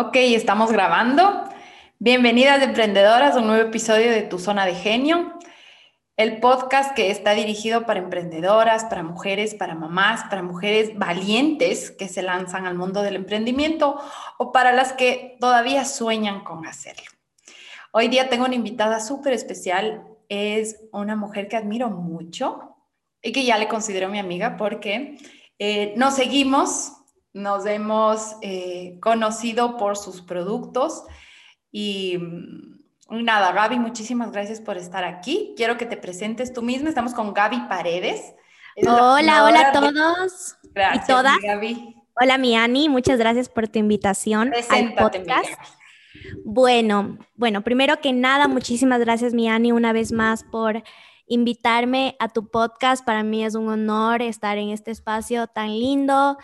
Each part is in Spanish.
Ok, estamos grabando. Bienvenidas emprendedoras a un nuevo episodio de Tu Zona de Genio, el podcast que está dirigido para emprendedoras, para mujeres, para mamás, para mujeres valientes que se lanzan al mundo del emprendimiento o para las que todavía sueñan con hacerlo. Hoy día tengo una invitada súper especial, es una mujer que admiro mucho y que ya le considero mi amiga porque eh, nos seguimos nos hemos eh, conocido por sus productos y mm, nada, Gaby, muchísimas gracias por estar aquí. Quiero que te presentes tú misma. Estamos con Gaby Paredes. Hola, hola a todos. Gracias, y todas. Gaby. Hola, mi Ani, muchas gracias por tu invitación al podcast. Bueno, bueno, primero que nada, muchísimas gracias, mi Ani, una vez más por invitarme a tu podcast. Para mí es un honor estar en este espacio tan lindo,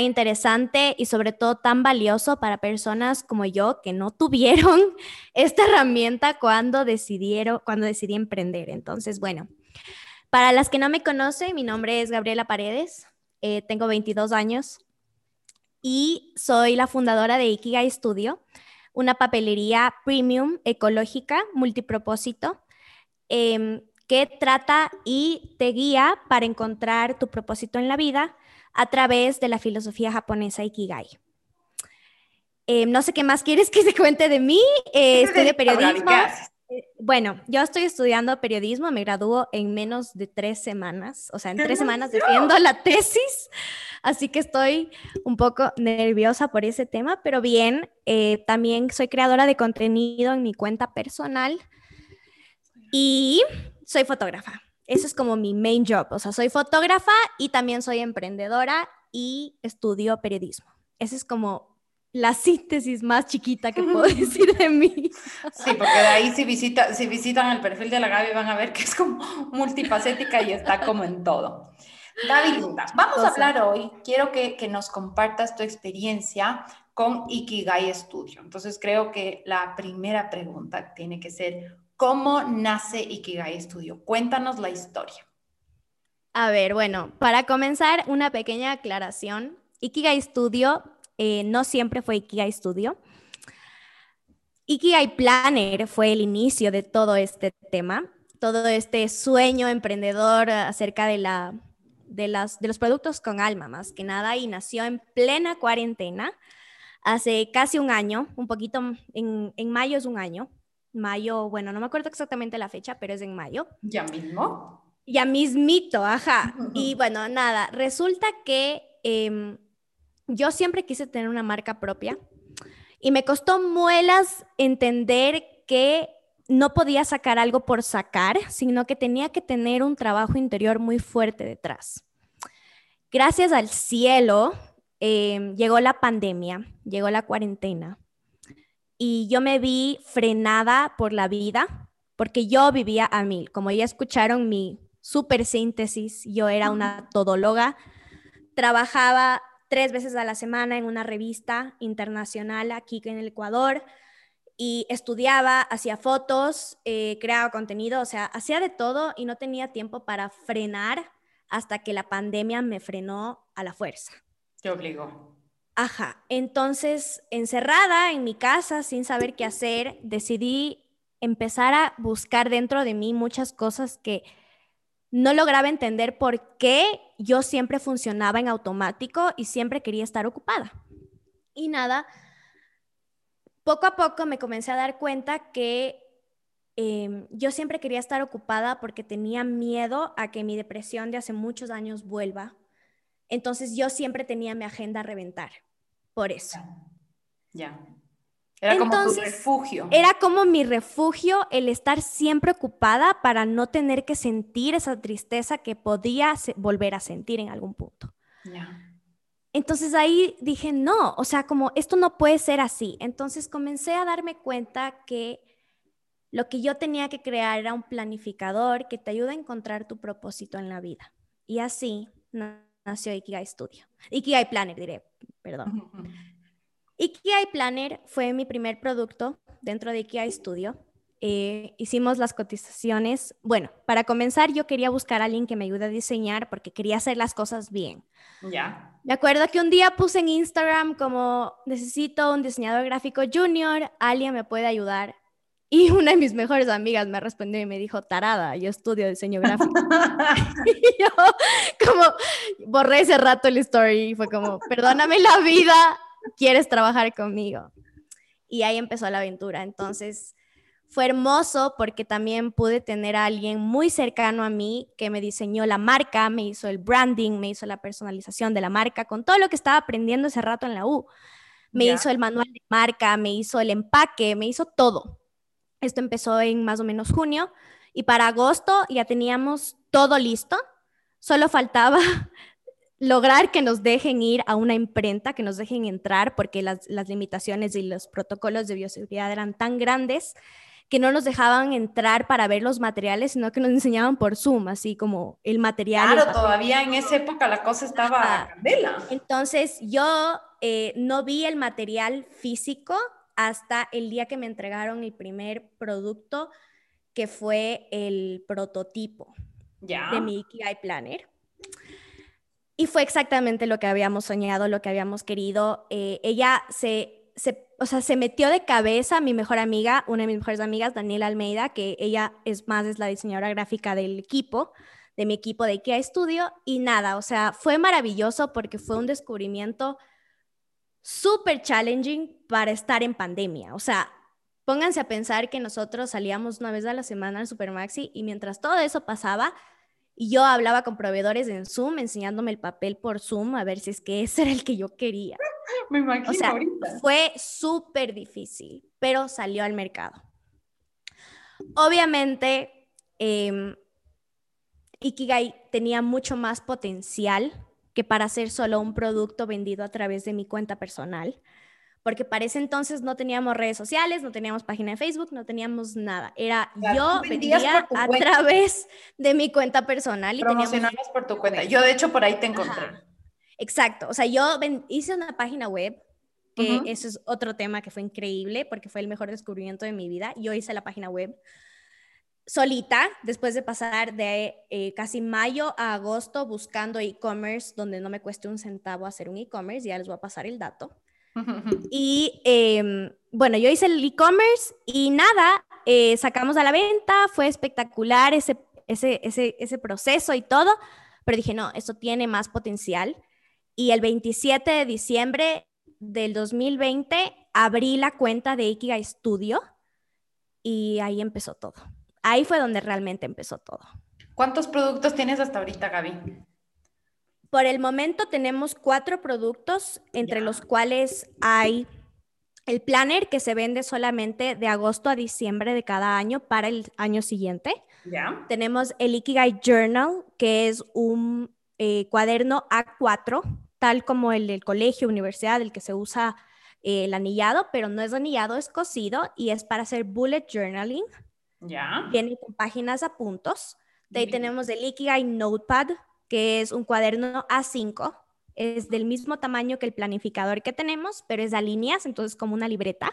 interesante y sobre todo tan valioso para personas como yo que no tuvieron esta herramienta cuando decidieron, cuando decidí emprender. Entonces, bueno, para las que no me conocen, mi nombre es Gabriela Paredes, eh, tengo 22 años y soy la fundadora de Ikigai Studio, una papelería premium ecológica multipropósito. Em, que trata y te guía para encontrar tu propósito en la vida a través de la filosofía japonesa Ikigai. Eh, no sé qué más quieres que se cuente de mí. Eh, estudio periodismo. Eh, bueno, yo estoy estudiando periodismo, me graduó en menos de tres semanas, o sea, en tres semanas defiendo la tesis, así que estoy un poco nerviosa por ese tema, pero bien, también soy creadora de contenido en mi cuenta personal y soy fotógrafa. Eso es como mi main job. O sea, soy fotógrafa y también soy emprendedora y estudio periodismo. Esa es como la síntesis más chiquita que puedo decir de mí. Sí, porque de ahí si, visita, si visitan el perfil de la Gaby van a ver que es como multifacética y está como en todo. Linda, vamos a hablar hoy, quiero que, que nos compartas tu experiencia con Ikigai Studio. Entonces creo que la primera pregunta tiene que ser, ¿Cómo nace Ikigai Studio? Cuéntanos la historia. A ver, bueno, para comenzar, una pequeña aclaración. Ikigai Studio eh, no siempre fue Ikigai Studio. Ikigai Planner fue el inicio de todo este tema, todo este sueño emprendedor acerca de, la, de, las, de los productos con alma, más que nada, y nació en plena cuarentena, hace casi un año, un poquito, en, en mayo es un año, mayo, bueno, no me acuerdo exactamente la fecha, pero es en mayo. ¿Ya mismo? Ya mismito, ajá. Y bueno, nada, resulta que em, yo siempre quise tener una marca propia y me costó muelas entender que no podía sacar algo por sacar, sino que tenía que tener un trabajo interior muy fuerte detrás. Gracias al cielo, em, llegó la pandemia, llegó la cuarentena y yo me vi frenada por la vida porque yo vivía a mil. Como ya escucharon mi super síntesis, yo era una todóloga, trabajaba tres veces a la semana en una revista internacional aquí en el Ecuador y estudiaba, hacía fotos, eh, creaba contenido, o sea, hacía de todo y no tenía tiempo para frenar hasta que la pandemia me frenó a la fuerza. Te obligó. Ajá, entonces encerrada en mi casa sin saber qué hacer, decidí empezar a buscar dentro de mí muchas cosas que no lograba entender por qué yo siempre funcionaba en automático y siempre quería estar ocupada. Y nada, poco a poco me comencé a dar cuenta que em, yo siempre quería estar ocupada porque tenía miedo a que mi depresión de hace muchos años vuelva entonces yo siempre tenía mi agenda a reventar, por eso. Ya. Era como tu refugio. Era como mi refugio el estar siempre ocupada para no tener que sentir esa tristeza que podía volver a sentir en algún punto. Ya. Entonces ahí dije, no, o sea, como esto no puede ser así. Entonces comencé a darme cuenta que lo que yo tenía que crear era un planificador que te ayuda a encontrar tu propósito en la vida. Y así nació Ikigai Studio. Ikigai Planner, diré, perdón. Ikigai Planner fue mi primer producto dentro de Ikigai Studio. eh, hicimos las cotizaciones. Bueno, para comenzar yo quería buscar a alguien que me ayude a diseñar porque quería hacer las cosas bien. Ya. Me acuerdo que un día puse en Instagram como necesito un diseñador gráfico junior, alguien me puede ayudar. Y una de mis mejores amigas me respondió y me dijo, tarada, yo estudio diseño gráfico. y yo como borré ese rato el story y fue como, perdóname la vida, ¿quieres trabajar conmigo? Y ahí empezó la aventura. Entonces fue hermoso porque también pude tener a alguien muy cercano a mí que me diseñó la marca, me hizo el branding, me hizo la personalización de la marca, con todo lo que estaba aprendiendo ese rato en la U. Me hizo el manual de marca, me hizo el empaque, me hizo todo. Esto empezó en más o menos junio y para agosto ya teníamos todo listo. Solo faltaba lograr que nos dejen ir a una imprenta, que nos dejen entrar, porque las, limitaciones y los protocolos de bioseguridad eran tan grandes que no nos dejaban entrar para ver los materiales, sino que nos enseñaban por Zoom, así como el material. Claro, todavía en esa época la cosa estaba a candela. Entonces yo eh, no vi el material físico hasta el día que me entregaron el primer producto, que fue el prototipo de mi Ikigai Planner. Y fue exactamente lo que habíamos soñado, lo que habíamos querido. Eh, ella se, se, o sea, se metió de cabeza, mi mejor amiga, una de mis mejores amigas, Daniela Almeida, que ella es más, es la diseñadora gráfica del equipo, de mi equipo de IKEA Studio. Y nada, o sea, fue maravilloso porque fue un descubrimiento súper challenging para estar en pandemia. O sea, pónganse a pensar que nosotros salíamos una vez a la semana al Supermaxi y mientras todo eso pasaba, yo hablaba con proveedores en Zoom, enseñándome el papel por Zoom a ver si es que ese era el que yo quería. Me imagino o sea, ahorita. Fue súper difícil, pero salió al mercado. Obviamente, eh, Ikigai tenía mucho más potencial que para ser solo un producto vendido a través de mi cuenta personal, porque para ese entonces no teníamos redes sociales, no teníamos página de Facebook, no teníamos nada. Era yo vendía a través de mi cuenta personal. Y Promocionabas por tu cuenta. Yo de hecho por ahí te encontré. Exacto, o sea, yo hice una página web, que eso es otro tema que fue increíble porque fue el mejor descubrimiento de mi vida. Yo hice la página web solita, después de pasar de eh, casi mayo a agosto buscando e-commerce donde no me cueste un centavo hacer un e-commerce, ya les voy a pasar el dato. y em, bueno, yo hice el e-commerce y nada, eh, sacamos a la venta, fue espectacular ese, ese, ese, ese proceso y todo, pero dije, no, esto tiene más potencial. Y el 27 de diciembre del 2020 abrí la cuenta de Ikigai Studio y ahí empezó todo ahí fue donde realmente empezó todo. ¿Cuántos productos tienes hasta ahorita, Gaby? Por el momento tenemos cuatro productos, entre los cuales hay el planner que se vende solamente de agosto a diciembre de cada año para el año siguiente. Ya. Tenemos el Ikigai Journal, que es un eh, cuaderno A4, tal como el del colegio, universidad, el que se usa eh, el anillado, pero no es anillado, es cosido y es para hacer bullet journaling. Ya. Viene con páginas a puntos. De ahí tenemos el Ikigai Notepad, que es un cuaderno A5. Es del mismo tamaño que el planificador que tenemos, pero es a líneas, entonces como una libreta.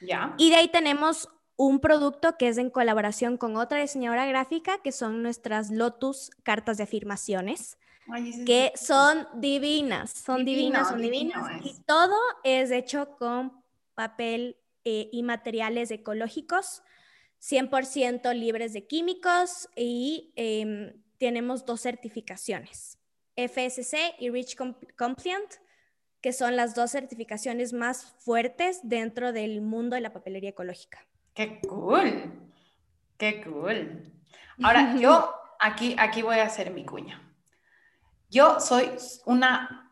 Ya. Y de ahí tenemos un producto que es en colaboración con otra diseñadora gráfica, que son nuestras Lotus cartas de afirmaciones, que son divinas, son divinas, son divinas. Y todo es hecho con papel eh, y materiales ecológicos 100% libres de químicos y em, tenemos dos certificaciones, FSC y Rich Compliant, que son las dos certificaciones más fuertes dentro del mundo de la papelería ecológica. ¡Qué cool! ¡Qué cool! Ahora, yo aquí, aquí voy a hacer mi cuña. Yo soy una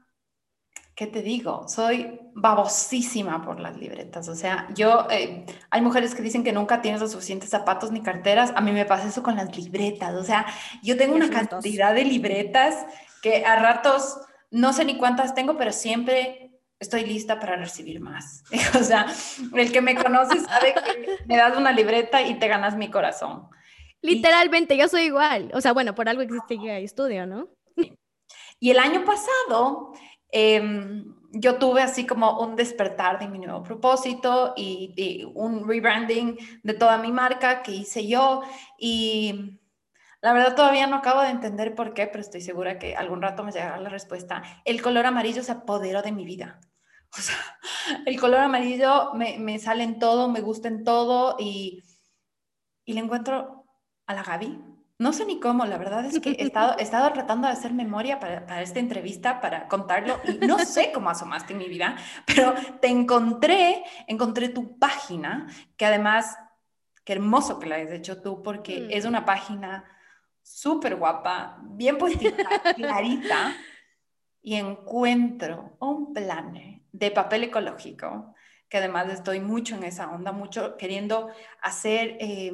¿qué te digo? Soy babosísima por las libretas. O sea, yo, eh, hay mujeres que dicen que nunca tienes los suficientes zapatos ni carteras. A mí me pasa eso con las libretas. O sea, yo tengo una cantidad de libretas que a ratos no sé ni cuántas tengo, pero siempre estoy lista para recibir más. O sea, el que me conoce sabe que me das una libreta y te ganas mi corazón. Literalmente, yo soy igual. O sea, bueno, por algo existe estudio, ¿no? Y el año pasado Em, yo tuve así como un despertar de mi nuevo propósito y, un rebranding de toda mi marca que hice yo y la verdad todavía no acabo de entender por qué, pero estoy segura que algún rato me llegará la respuesta. El color amarillo se apoderó de mi vida. O sea, el color amarillo me, me sale en todo, me gusta en todo y, y le encuentro a la Gaby no sé ni cómo, la verdad es que he estado, he estado tratando de hacer memoria para, para, esta entrevista, para contarlo, y no sé cómo asomaste en mi vida, pero te encontré, encontré tu página, que además, qué hermoso que la hayas hecho tú, porque es una página súper guapa, bien puestita, clarita, y encuentro un planner de papel ecológico, que además estoy mucho en esa onda, mucho queriendo hacer... Eh,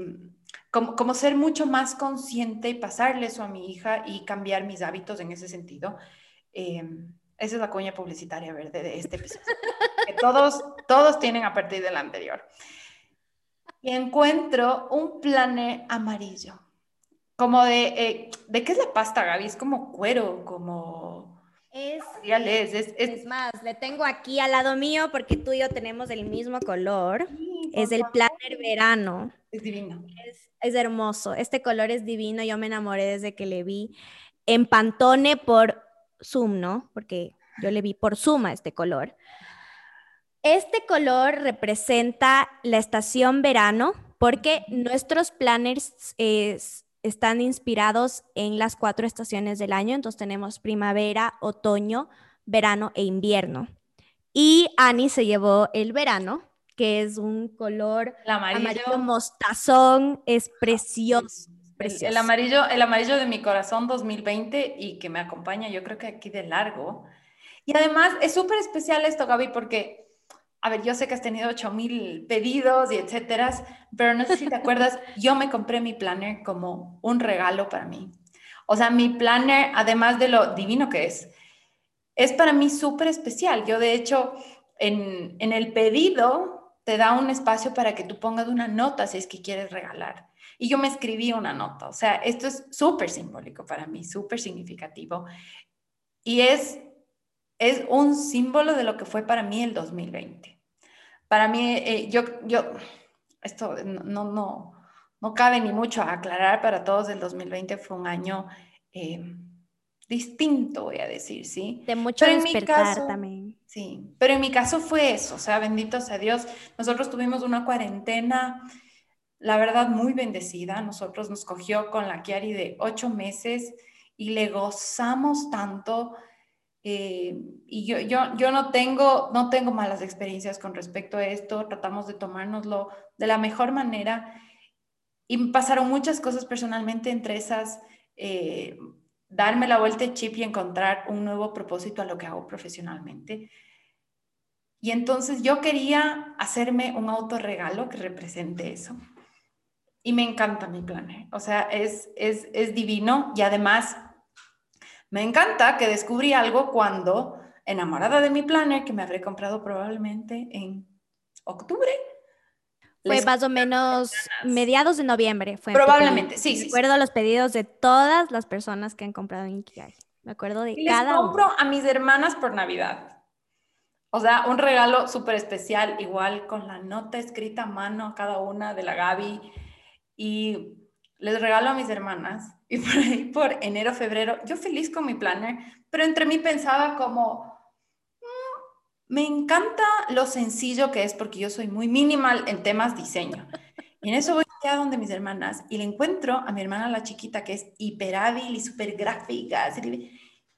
como, ser mucho más consciente y pasarle eso a mi hija y cambiar mis hábitos en ese sentido. Em, esa es la cuña publicitaria verde de este episodio, que todos, todos tienen a partir del anterior. Y encuentro un planner amarillo, como de, eh, ¿de qué es la pasta, Gaby? Es como cuero, como... Es, es, es, es, más, le tengo aquí al lado mío porque tú y yo tenemos el mismo color. Es el planner verano. Es divino. Es, hermoso. Este color es divino. Yo me enamoré desde que le vi en Pantone por Zoom, ¿no? Porque yo le vi por Zoom a este color. Este color representa la estación verano porque nuestros planners es, están inspirados en las cuatro estaciones del año, entonces tenemos primavera, otoño, verano e invierno. Y Annie se llevó el verano, que es un color amarillo, mostazón, es precioso. El, amarillo, el amarillo de mi corazón 2020 y que me acompaña yo creo que aquí de largo. Y además es súper especial esto, Gaby, porque a ver, yo sé que has tenido 8000 pedidos y etcétera, pero no sé si te acuerdas, yo me compré mi planner como un regalo para mí. O sea, mi planner, además de lo divino que es, es para mí súper especial. Yo, de hecho, en, en el pedido te da un espacio para que tú pongas una nota si es que quieres regalar. Y yo me escribí una nota. O sea, esto es súper simbólico para mí, súper significativo. Y es, es un símbolo de lo que fue para mí el 2020. Para mí, eh, yo, yo, esto no, no, no cabe ni mucho aclarar para todos, el 2020 fue un año eh, distinto, voy a decir, ¿sí? De mucho pero despertar también. Sí, pero en mi caso fue eso, o sea, bendito sea Dios, nosotros tuvimos una cuarentena, la verdad, muy bendecida, nosotros nos cogió con la Kiari de ocho meses y le gozamos tanto eh, y yo, yo, yo no, tengo, no tengo malas experiencias con respecto a esto, tratamos de tomárnoslo de la mejor manera y pasaron muchas cosas personalmente, entre esas, eh, darme la vuelta de chip y encontrar un nuevo propósito a lo que hago profesionalmente. Y entonces yo quería hacerme un autorregalo que represente eso. Y me encanta mi plan. O sea, es, es, es divino y además me encanta que descubrí algo cuando, enamorada de mi planner, que me habré comprado probablemente en octubre. Fue más o menos mediados de noviembre. Fue probablemente, sí, sí. Recuerdo los pedidos de todas las personas que han comprado en Ikigai. Me acuerdo de Les compro a mis hermanas por Navidad. O sea, un regalo súper especial, igual con la nota escrita a mano a cada una de la Gaby. Y les regalo a mis hermanas y por ahí por enero, febrero, yo feliz con mi planner, pero entre mí pensaba como, me encanta lo sencillo que es porque yo soy muy minimal en temas diseño. Y en eso voy a donde mis hermanas y le encuentro a mi hermana la chiquita que es hiper hábil y súper gráfica,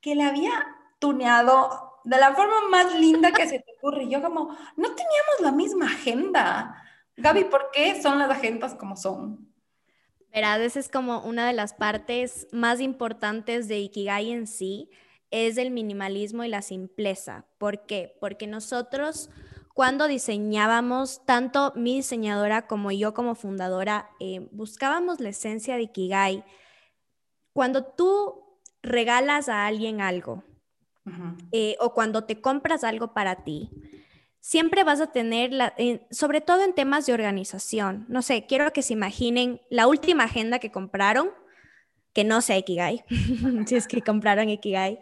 que la había tuneado de la forma más linda que se te ocurre. Y yo como, no teníamos la misma agenda. Gaby, ¿por qué son las agendas como son? Verás, esa es como una de las partes más importantes de Ikigai en sí, es el minimalismo y la simpleza. ¿Por qué? Porque nosotros cuando diseñábamos, tanto mi diseñadora como yo como fundadora, eh, buscábamos la esencia de Ikigai. Cuando tú regalas a alguien algo eh, o cuando te compras algo para ti, siempre vas a tener, la, sobre todo en temas de organización. No sé, quiero que se imaginen la última agenda que compraron, que no sea Ikigai, si es que compraron Ikigai.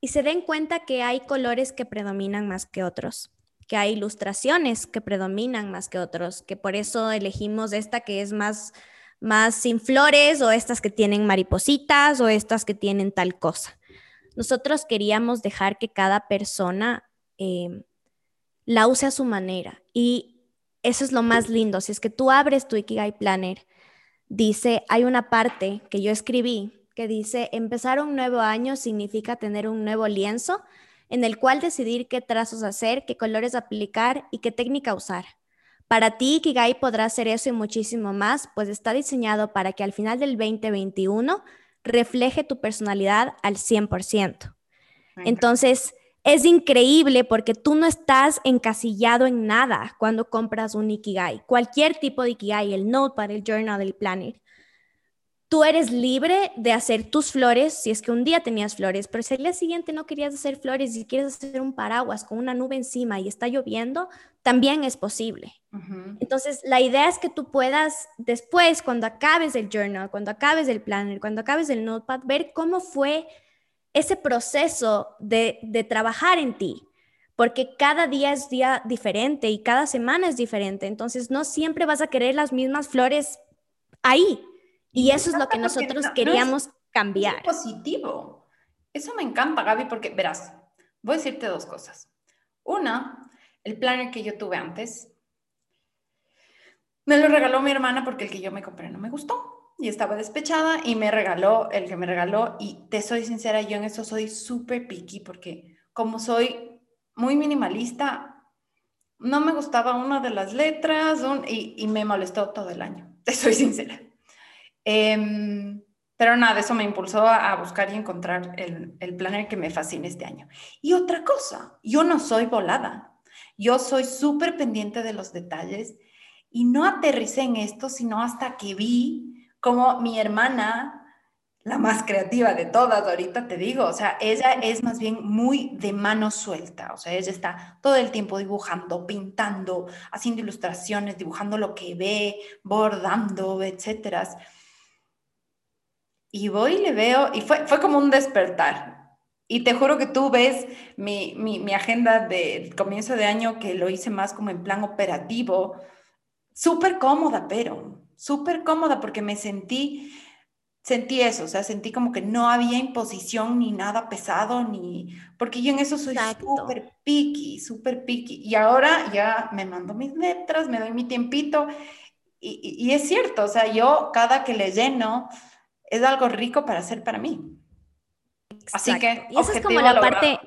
y se den cuenta que hay colores que predominan más que otros, que hay ilustraciones que predominan más que otros, que por eso elegimos esta que es más, más sin flores o estas que tienen maripositas o estas que tienen tal cosa. Nosotros queríamos dejar que cada persona eh, la use a su manera y eso es lo más lindo. Si es que tú abres tu Ikigai Planner, dice, hay una parte que yo escribí que dice, empezar un nuevo año significa tener un nuevo lienzo en el cual decidir qué trazos hacer, qué colores aplicar y qué técnica usar. Para ti, Ikigai podrá hacer eso y muchísimo más, pues está diseñado para que al final del 2021 refleje tu personalidad al 100%. Entonces, es increíble porque tú no estás encasillado en nada cuando compras un Ikigai, cualquier tipo de Ikigai, el Notepad, el Journal, el Planner. Tú eres libre de hacer tus flores si es que un día tenías flores, pero si el día siguiente no querías hacer flores y quieres hacer un paraguas con una nube encima y está lloviendo, también es posible. Entonces, la idea es que tú puedas después, cuando acabes el journal, cuando acabes el planner, cuando acabes el notepad, ver cómo fue ese proceso de, de trabajar en ti porque cada día es día diferente y cada semana es diferente. Entonces, no siempre vas a querer las mismas flores ahí. Y eso es lo que nosotros queríamos cambiar. positivo. Eso me encanta, Gaby, porque verás, voy a decirte dos cosas. Una, el planner que yo tuve antes, me lo regaló mi hermana porque el que yo me compré no me gustó y estaba despechada y me regaló el que me regaló y te soy sincera, yo en eso soy súper picky porque como soy muy minimalista, no me gustaba una de las letras y, y me molestó todo el año, te soy sincera. Em, pero nada, eso me impulsó a, buscar y encontrar el, el planner que me fascina este año. Y otra cosa, yo no soy volada. Yo soy súper pendiente de los detalles y no aterricé en esto, sino hasta que vi como mi hermana, la más creativa de todas, ahorita te digo, o sea, ella es más bien muy de mano suelta, o sea, ella está todo el tiempo dibujando, pintando, haciendo ilustraciones, dibujando lo que ve, bordando, etcétera. Y voy y le veo, y fue, fue como un despertar. Y te juro que tú ves mi, mi, mi agenda del comienzo de año, que lo hice más como en plan operativo, súper cómoda, pero súper cómoda porque me sentí, sentí eso, o sea, sentí como que no había imposición ni nada pesado, ni, porque yo en eso soy súper picky, súper picky. Y ahora ya me mando mis letras, me doy mi tiempito. Y, y, y es cierto, o sea, yo cada que le lleno, es algo rico para hacer para mí. Así que... Y esa es como la parte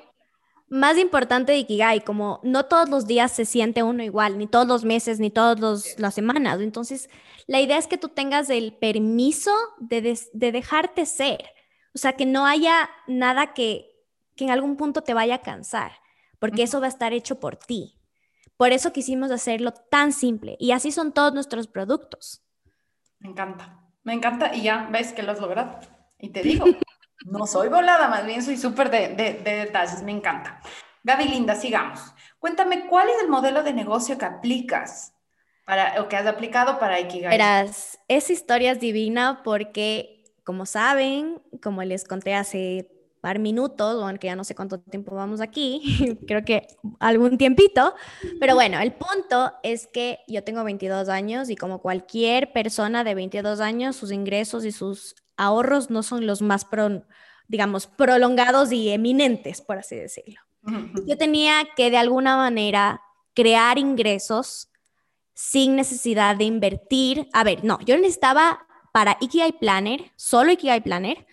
más importante de Ikigai, como no todos los días se siente uno igual, ni todos los meses, ni todas las semanas. Entonces, la idea es que tú tengas el permiso de, de dejarte ser. O sea, que no haya nada que, que en algún punto te vaya a cansar, porque eso va a estar hecho por ti. Por eso quisimos hacerlo tan simple. Y así son todos nuestros productos. Me encanta. Me encanta y ya ves que lo has logrado. Y te digo, no soy volada, más bien soy súper de, de, detalles, me encanta. Gaby Linda, sigamos. Cuéntame, ¿cuál es el modelo de negocio que aplicas para, o que has aplicado para Ikigai? Verás, esa historia es divina porque, como saben, como les conté hace par minutos, aunque ya no sé cuánto tiempo vamos aquí, creo que algún tiempito, pero bueno, el punto es que yo tengo 22 años y como cualquier persona de 22 años, sus ingresos y sus ahorros no son los más, digamos, prolongados y eminentes, por así decirlo. Yo tenía que de alguna manera crear ingresos sin necesidad de invertir. A ver, no, yo necesitaba para Ikigai Planner, solo Ikigai Planner,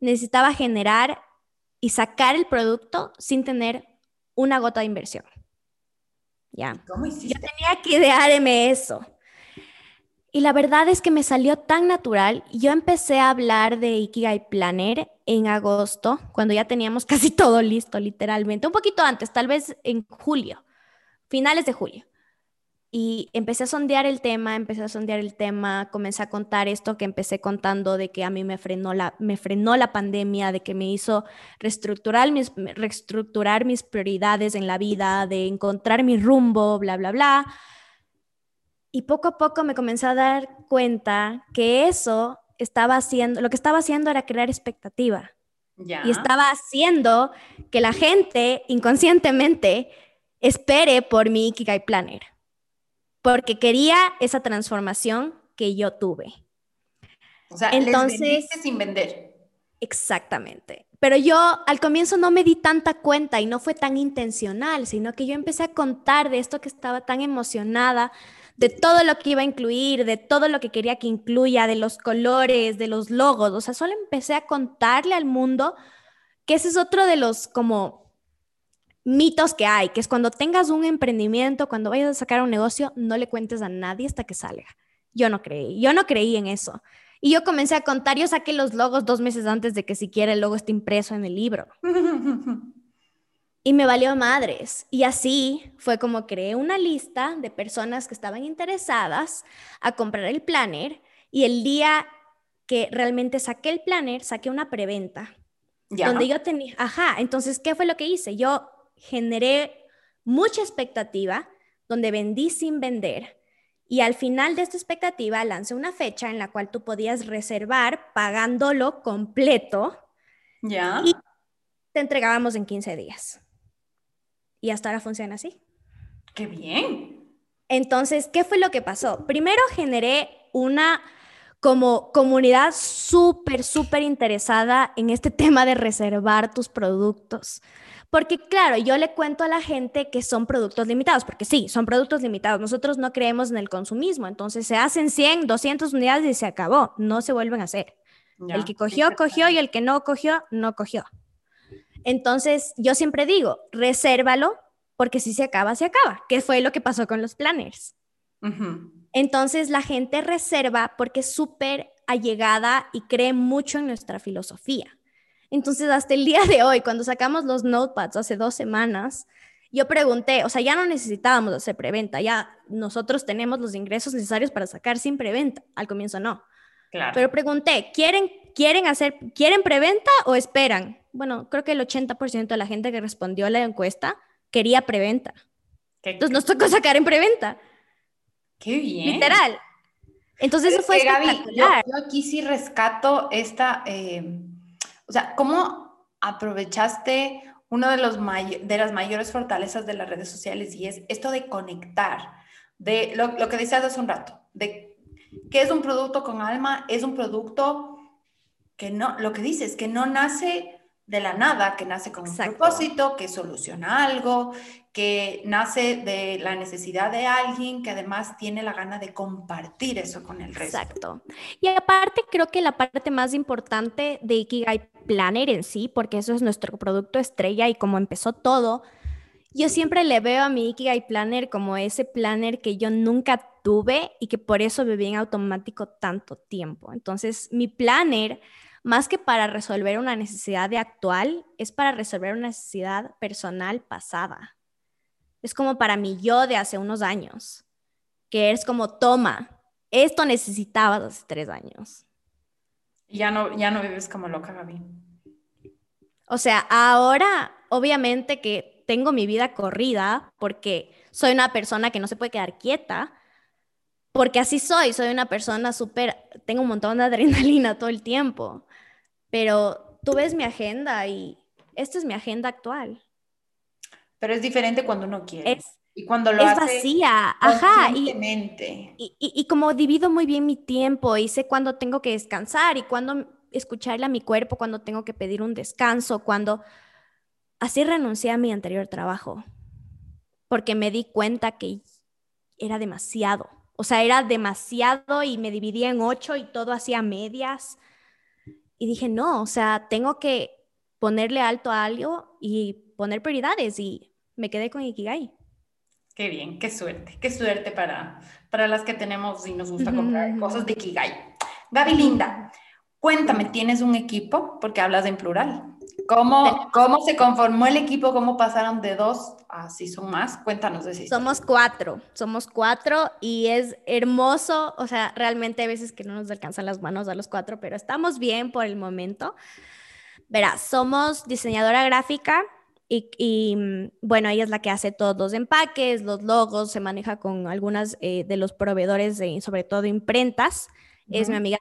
necesitaba generar y sacar el producto sin tener una gota de inversión. ¿Ya? ¿Cómo hiciste? Yo tenía que idearme eso. Y la verdad es que me salió tan natural. Yo empecé a hablar de Ikigai Planner en agosto, cuando ya teníamos casi todo listo, literalmente. Un poquito antes, tal vez en julio, finales de julio. Y empecé a sondear el tema, empecé a sondear el tema, comencé a contar esto que empecé contando de que a mí me frenó la, me frenó la pandemia, de que me hizo reestructurar mis, reestructurar mis prioridades en la vida, de encontrar mi rumbo, bla, bla, bla. Y poco a poco me comencé a dar cuenta que eso estaba haciendo, lo que estaba haciendo era crear expectativa. Y estaba haciendo que la gente inconscientemente espere por mi Ikigai Planner, porque quería esa transformación que yo tuve. O sea, entonces sin vender. Exactamente. Pero yo al comienzo no me di tanta cuenta y no fue tan intencional, sino que yo empecé a contar de esto que estaba tan emocionada, de todo lo que iba a incluir, de todo lo que quería que incluya, de los colores, de los logos. O sea, solo empecé a contarle al mundo que ese es otro de los como mitos que hay, que es cuando tengas un emprendimiento, cuando vayas a sacar un negocio, no le cuentes a nadie hasta que salga. Yo no creí, yo no creí en eso. Y yo comencé a contar, yo saqué los logos dos meses antes de que siquiera el logo esté impreso en el libro. y me valió madres. Y así fue como creé una lista de personas que estaban interesadas a comprar el planner y el día que realmente saqué el planner, saqué una preventa. Donde yo tenía, ajá, entonces, ¿qué fue lo que hice? Yo generé mucha expectativa, donde vendí sin vender y al final de esta expectativa lancé una fecha en la cual tú podías reservar pagándolo completo. Ya. Y te entregábamos en 15 días. Y hasta ahora funciona así. ¡Qué bien! Entonces, ¿qué fue lo que pasó? Primero generé una como comunidad súper, súper interesada en este tema de reservar tus productos. Porque claro, yo le cuento a la gente que son productos limitados, porque sí, son productos limitados. Nosotros no creemos en el consumismo, entonces se hacen 100, 200 unidades y se acabó, no se vuelven a hacer. el que cogió, cogió y el que no cogió, no cogió. Entonces, yo siempre digo, resérvalo porque si se acaba, se acaba, que fue lo que pasó con los planners. Entonces, la gente reserva porque es súper allegada y cree mucho en nuestra filosofía. Entonces, hasta el día de hoy, cuando sacamos los notepads hace dos semanas, yo pregunté, o sea, ya no necesitábamos hacer preventa, ya nosotros tenemos los ingresos necesarios para sacar sin preventa. Al comienzo no. Claro. Pero pregunté, ¿quieren, quieren hacer, quieren preventa o esperan? Bueno, creo que el 80% de la gente que respondió a la encuesta quería preventa. Entonces nos tocó sacar en preventa. Qué bien. Literal. Entonces eso fue yo, aquí sí rescato esta, eh, o sea, ¿cómo aprovechaste uno de, los de las mayores fortalezas de las redes sociales y es esto de conectar, de lo, lo que decías hace un rato, de que es un producto con alma, es un producto que no, lo que dices, que no nace de la nada, que nace con un propósito, que soluciona algo, que nace de la necesidad de alguien que además tiene la gana de compartir eso con el resto. Exacto. Y aparte creo que la parte más importante de Ikigai Planner en sí, porque eso es nuestro producto estrella y como empezó todo, yo siempre le veo a mi Ikigai Planner como ese planner que yo nunca tuve y que por eso viví en automático tanto tiempo. Entonces, mi planner más que para resolver una necesidad de actual, es para resolver una necesidad personal pasada. Es como para mí yo de hace unos años, que es como, toma, esto necesitabas hace tres años. Ya no, ya no vives como loca, Gaby. O sea, ahora obviamente que tengo mi vida corrida porque soy una persona que no se puede quedar quieta, porque así soy, soy una persona súper, tengo un montón de adrenalina todo el tiempo pero tú ves mi agenda y esta es mi agenda actual. Pero es diferente cuando uno quiere. Es, y cuando lo es vacía, ajá. Y, y, y, como divido muy bien mi tiempo y sé cuándo tengo que descansar y cuándo escucharle a mi cuerpo, cuando tengo que pedir un descanso, cuando... Así renuncié a mi anterior trabajo, porque me di cuenta que era demasiado. O sea, era demasiado y me dividía en ocho y todo hacía medias. Y dije, no, o sea, tengo que ponerle alto a algo y poner prioridades y me quedé con Ikigai. Qué bien, qué suerte, qué suerte para, para las que tenemos y nos gusta comprar cosas de Ikigai. Gaby Linda, cuéntame, ¿tienes un equipo? Porque hablas en plural. ¿Cómo, ¿Cómo se conformó el equipo? ¿Cómo pasaron de dos a si son más? Cuéntanos de. Somos cuatro, somos cuatro y es hermoso, o sea, realmente hay veces que no nos alcanzan las manos a los cuatro, pero estamos bien por el momento. Verás, somos diseñadora gráfica y, bueno, ella es la que hace todos los empaques, los logos, se maneja con algunas eh, de los proveedores, de, sobre todo imprentas, es mi amiga.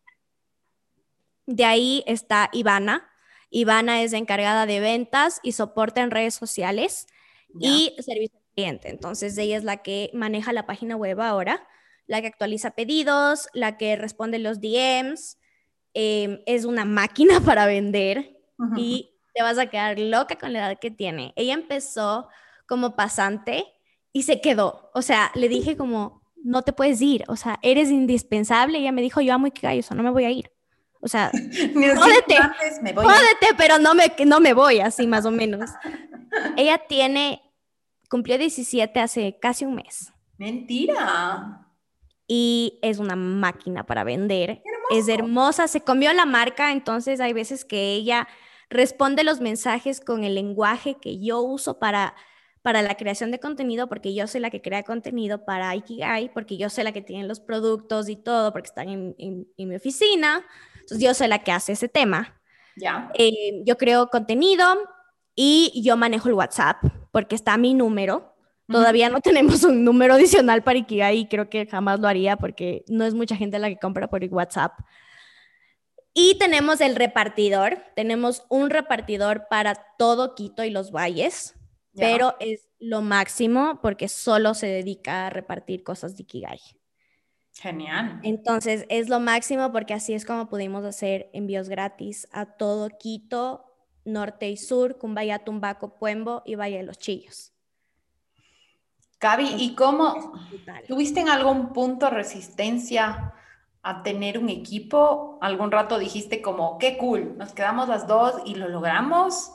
De ahí está Ivana, Ivana es encargada de ventas y soporte en redes sociales y servicio al cliente. Entonces ella es la que maneja la página web ahora, la que actualiza pedidos, la que responde los DMs, em, es una máquina para vender y te vas a quedar loca con la edad que tiene. Ella empezó como pasante y se quedó. O sea, le dije como, no te puedes ir, o sea, eres indispensable. Ella me dijo, yo amo Ikigai, no me voy a ir. O sea, jódete, jódete, pero no me, no me voy, así más o menos. ella tiene, cumplió 17 hace casi un mes. Mentira. Y es una máquina para vender. Es hermosa, se comió la marca, entonces hay veces que ella responde los mensajes con el lenguaje que yo uso para para la creación de contenido, porque yo soy la que crea contenido para Ikigai, porque yo soy la que tiene los productos y todo, porque están en, mi oficina. Entonces yo soy la que hace ese tema. Ya. Eh, yo creo contenido y yo manejo el WhatsApp, porque está mi número. Todavía no tenemos un número adicional para Ikigai y creo que jamás lo haría porque no es mucha gente la que compra por WhatsApp. Y tenemos el repartidor. Tenemos un repartidor para todo Quito y los valles pero es lo máximo porque solo se dedica a repartir cosas de Ikigai. Genial. Entonces, es lo máximo porque así es como pudimos hacer envíos gratis a todo Quito, norte y sur, Cumbaya, Tumbaco, Puembo y Valle de los Chillos. Gaby, ¿y cómo tuviste en algún punto resistencia a tener un equipo? ¿Algún rato dijiste como, qué cool, nos quedamos las dos y lo logramos?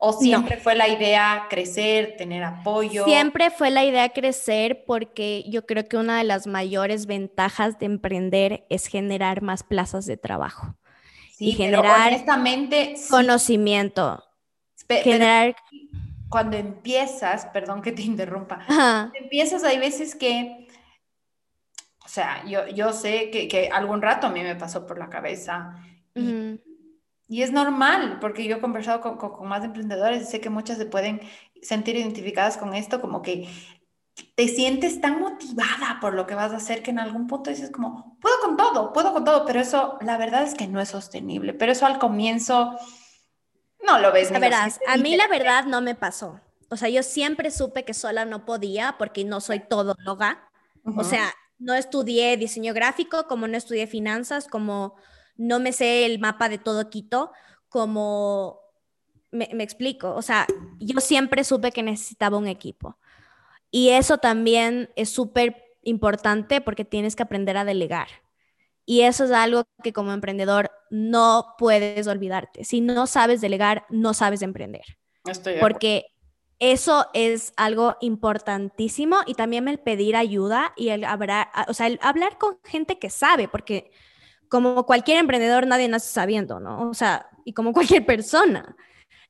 ¿O siempre fue la idea crecer, tener apoyo? Siempre fue la idea crecer porque yo creo que una de las mayores ventajas de emprender es generar más plazas de trabajo. y generar honestamente, conocimiento. generar... cuando empiezas, perdón que te interrumpa, empiezas hay veces que, o sea, yo, yo sé que, que, algún rato a mí me pasó por la cabeza. Y es normal, porque yo he conversado con, con, más emprendedores y sé que muchas se pueden sentir identificadas con esto, como que te sientes tan motivada por lo que vas a hacer que en algún punto dices como, puedo con todo, puedo con todo, pero eso la verdad es que no es sostenible, pero eso al comienzo no lo ves. Verdad, a mí la verdad no me pasó. O sea, yo siempre supe que sola no podía porque no soy todóloga. O sea, no estudié diseño gráfico, como no estudié finanzas, como no me sé el mapa de todo Quito, como me, explico, o sea, yo siempre supe que necesitaba un equipo. Y eso también es súper importante porque tienes que aprender a delegar. Y eso es algo que como emprendedor no puedes olvidarte. Si no sabes delegar, no sabes emprender. porque eso es algo importantísimo y también el pedir ayuda y el hablar, o sea, el hablar con gente que sabe, porque como cualquier emprendedor, nadie nace sabiendo, ¿no? O sea, y como cualquier persona.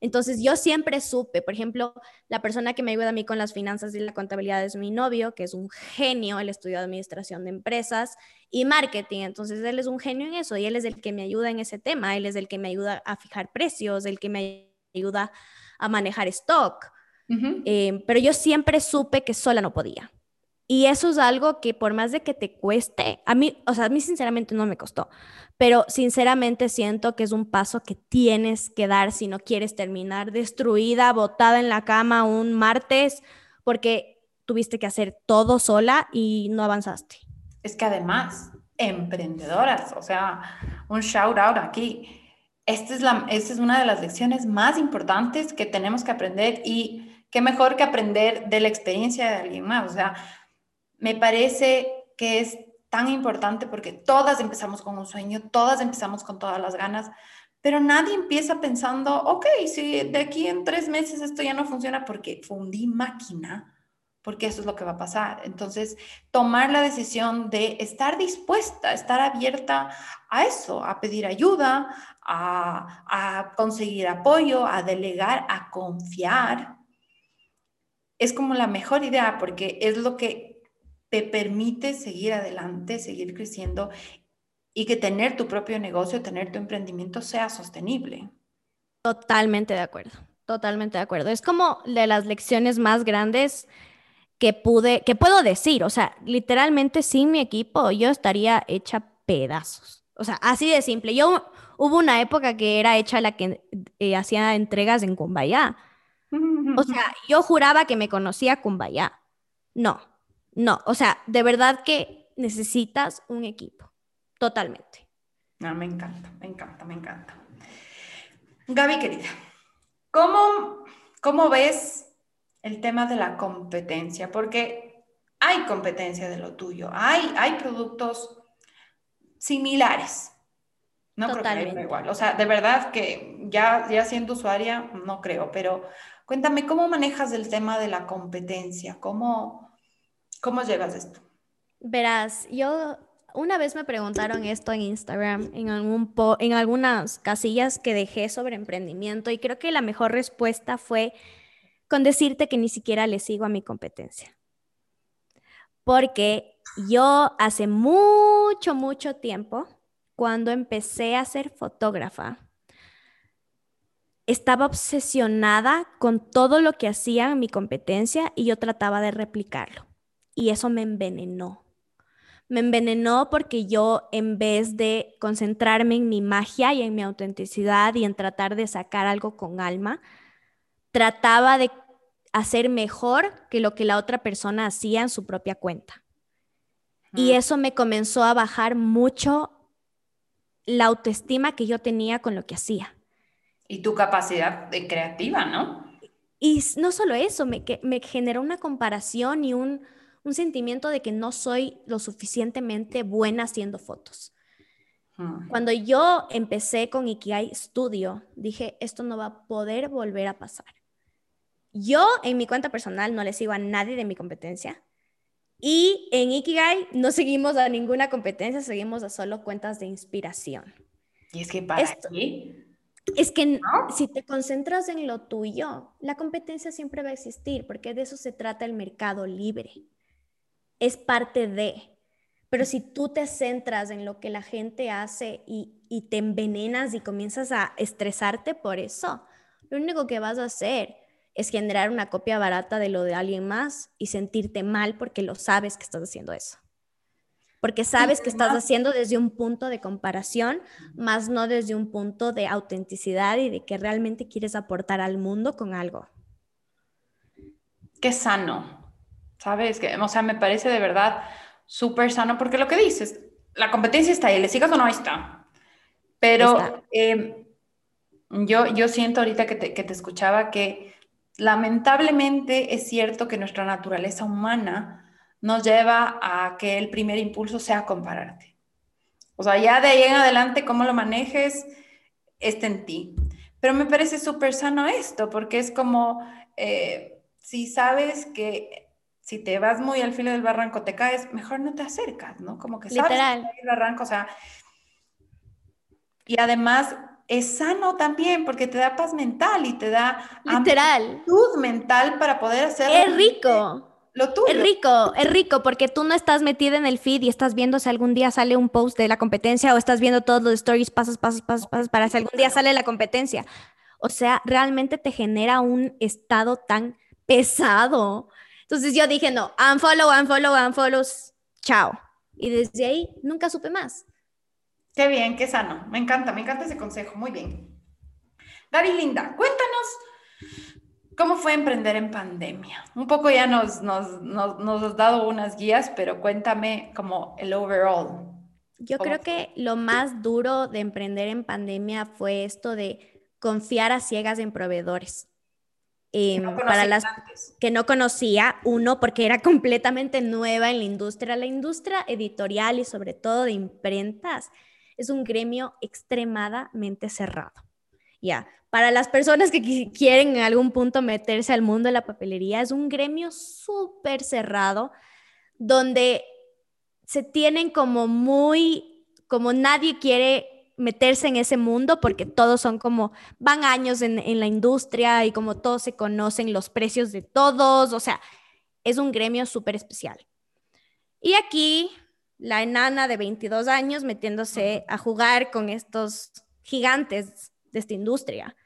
Entonces yo siempre supe, por ejemplo, la persona que me ayuda a mí con las finanzas y la contabilidad es mi novio, que es un genio, él estudió administración de empresas y marketing, entonces él es un genio en eso y él es el que me ayuda en ese tema, él es el que me ayuda a fijar precios, el que me ayuda a manejar stock. Eh, pero yo siempre supe que sola no podía. Y eso es algo que por más de que te cueste, a mí, o sea, a mí sinceramente no me costó, pero sinceramente siento que es un paso que tienes que dar si no quieres terminar destruida, botada en la cama un martes, porque tuviste que hacer todo sola y no avanzaste. Es que además, emprendedoras, o sea, un shout out aquí. Esta es, la, esta es una de las lecciones más importantes que tenemos que aprender y qué mejor que aprender de la experiencia de alguien más. O sea, me parece que es tan importante porque todas empezamos con un sueño, todas empezamos con todas las ganas, pero nadie empieza pensando, ok, si de aquí en tres meses esto ya no funciona porque fundí máquina, porque eso es lo que va a pasar. Entonces, tomar la decisión de estar dispuesta, estar abierta a eso, a pedir ayuda, a, a conseguir apoyo, a delegar, a confiar, es como la mejor idea porque es lo que te permite seguir adelante, seguir creciendo y que tener tu propio negocio, tener tu emprendimiento sea sostenible. Totalmente de acuerdo, totalmente de acuerdo. Es como de las lecciones más grandes que pude, que puedo decir, o sea, literalmente sin mi equipo yo estaría hecha pedazos. O sea, así de simple. Yo Hubo una época que era hecha la que eh, hacía entregas en Cumbaya. O sea, yo juraba que me conocía Cumbaya. No, no. O sea, de verdad que necesitas un equipo. Totalmente. No, me encanta, me encanta, me encanta. Gaby, querida, ¿cómo, cómo ves el tema de la competencia? Porque hay competencia de lo tuyo, hay, hay productos similares. No creo que igual. O sea, de verdad que ya, ya siendo usuaria, no creo, pero cuéntame, ¿cómo manejas el tema de la competencia? ¿Cómo, cómo llevas esto? Verás, yo una vez me preguntaron esto en Instagram, en algunas casillas que dejé sobre emprendimiento y creo que la mejor respuesta fue con decirte que ni siquiera le sigo a mi competencia. Porque yo hace mucho, mucho tiempo, cuando empecé a ser fotógrafa, estaba obsesionada con todo lo que hacía mi competencia y yo trataba de replicarlo. Y eso me envenenó me envenenó porque yo en vez de concentrarme en mi magia y en mi autenticidad y en tratar de sacar algo con alma, trataba de hacer mejor que lo que la otra persona hacía en su propia cuenta. Y eso me comenzó a bajar mucho la autoestima que yo tenía con lo que hacía. Y tu capacidad de creativa, ¿no? Y no solo eso, me, me generó una comparación y un, un sentimiento de que no soy lo suficientemente buena haciendo fotos. Cuando yo empecé con Ikigai Studio, dije, esto no va a poder volver a pasar. Yo en mi cuenta personal no le sigo a nadie de mi competencia. Y en Ikigai no seguimos a ninguna competencia, seguimos a solo cuentas de inspiración. Y es que para esto, Es que si te concentras en lo tuyo, la competencia siempre va a existir, porque de eso se trata el mercado libre es parte de. Pero si tú te centras en lo que la gente hace y, te envenenas y comienzas a estresarte por eso, lo único que vas a hacer es generar una copia barata de lo de alguien más y sentirte mal porque lo sabes que estás haciendo eso. Porque sabes que estás haciendo desde un punto de comparación, más no desde un punto de autenticidad y de que realmente quieres aportar al mundo con algo. Qué sano, ¿sabes? Que, o sea, me parece de verdad súper sano, porque lo que dices, la competencia está ahí, le sigas o no, ahí está. Pero em, yo, yo siento ahorita que te, que te escuchaba que lamentablemente es cierto que nuestra naturaleza humana nos lleva a que el primer impulso sea compararte. O sea, ya de ahí en adelante, cómo lo manejes, está en ti. Pero me parece súper sano esto, porque es como, eh, si sabes que si te vas muy al filo del barranco, te caes, mejor no te acercas, ¿no? Como que sabes Literal. el barranco, o sea. Y además es sano también porque te da paz mental y te da Literal. amplitud mental para poder hacer. Es rico. Lo tuyo. Es rico, es rico porque tú no estás metida en el feed y estás viendo si algún día sale un post de la competencia o estás viendo todos los stories, pasas, pasas, pasas, pasas, para si algún día sale la competencia. O sea, realmente te genera un estado tan pesado entonces yo dije, no, unfollow, unfollow, unfollow, chao. Y desde ahí nunca supe más. Qué bien, qué sano. Me encanta, me encanta ese consejo. Muy bien. Gaby Linda, cuéntanos cómo fue emprender en pandemia. Un poco ya nos, nos, nos, has dado unas guías, pero cuéntame como el overall. Yo creo que lo más duro de emprender en pandemia fue esto de confiar a ciegas en proveedores. Em, para las que no conocía, uno, porque era completamente nueva en la industria. La industria editorial y sobre todo de imprentas es un gremio extremadamente cerrado. Ya, para las personas que quieren en algún punto meterse al mundo de la papelería, es un gremio súper cerrado donde se tienen como muy, como nadie quiere meterse en ese mundo porque todos son como, van años en, la industria y como todos se conocen los precios de todos, o sea, es un gremio súper especial. Y aquí la enana de 22 años metiéndose a jugar con estos gigantes de esta industria.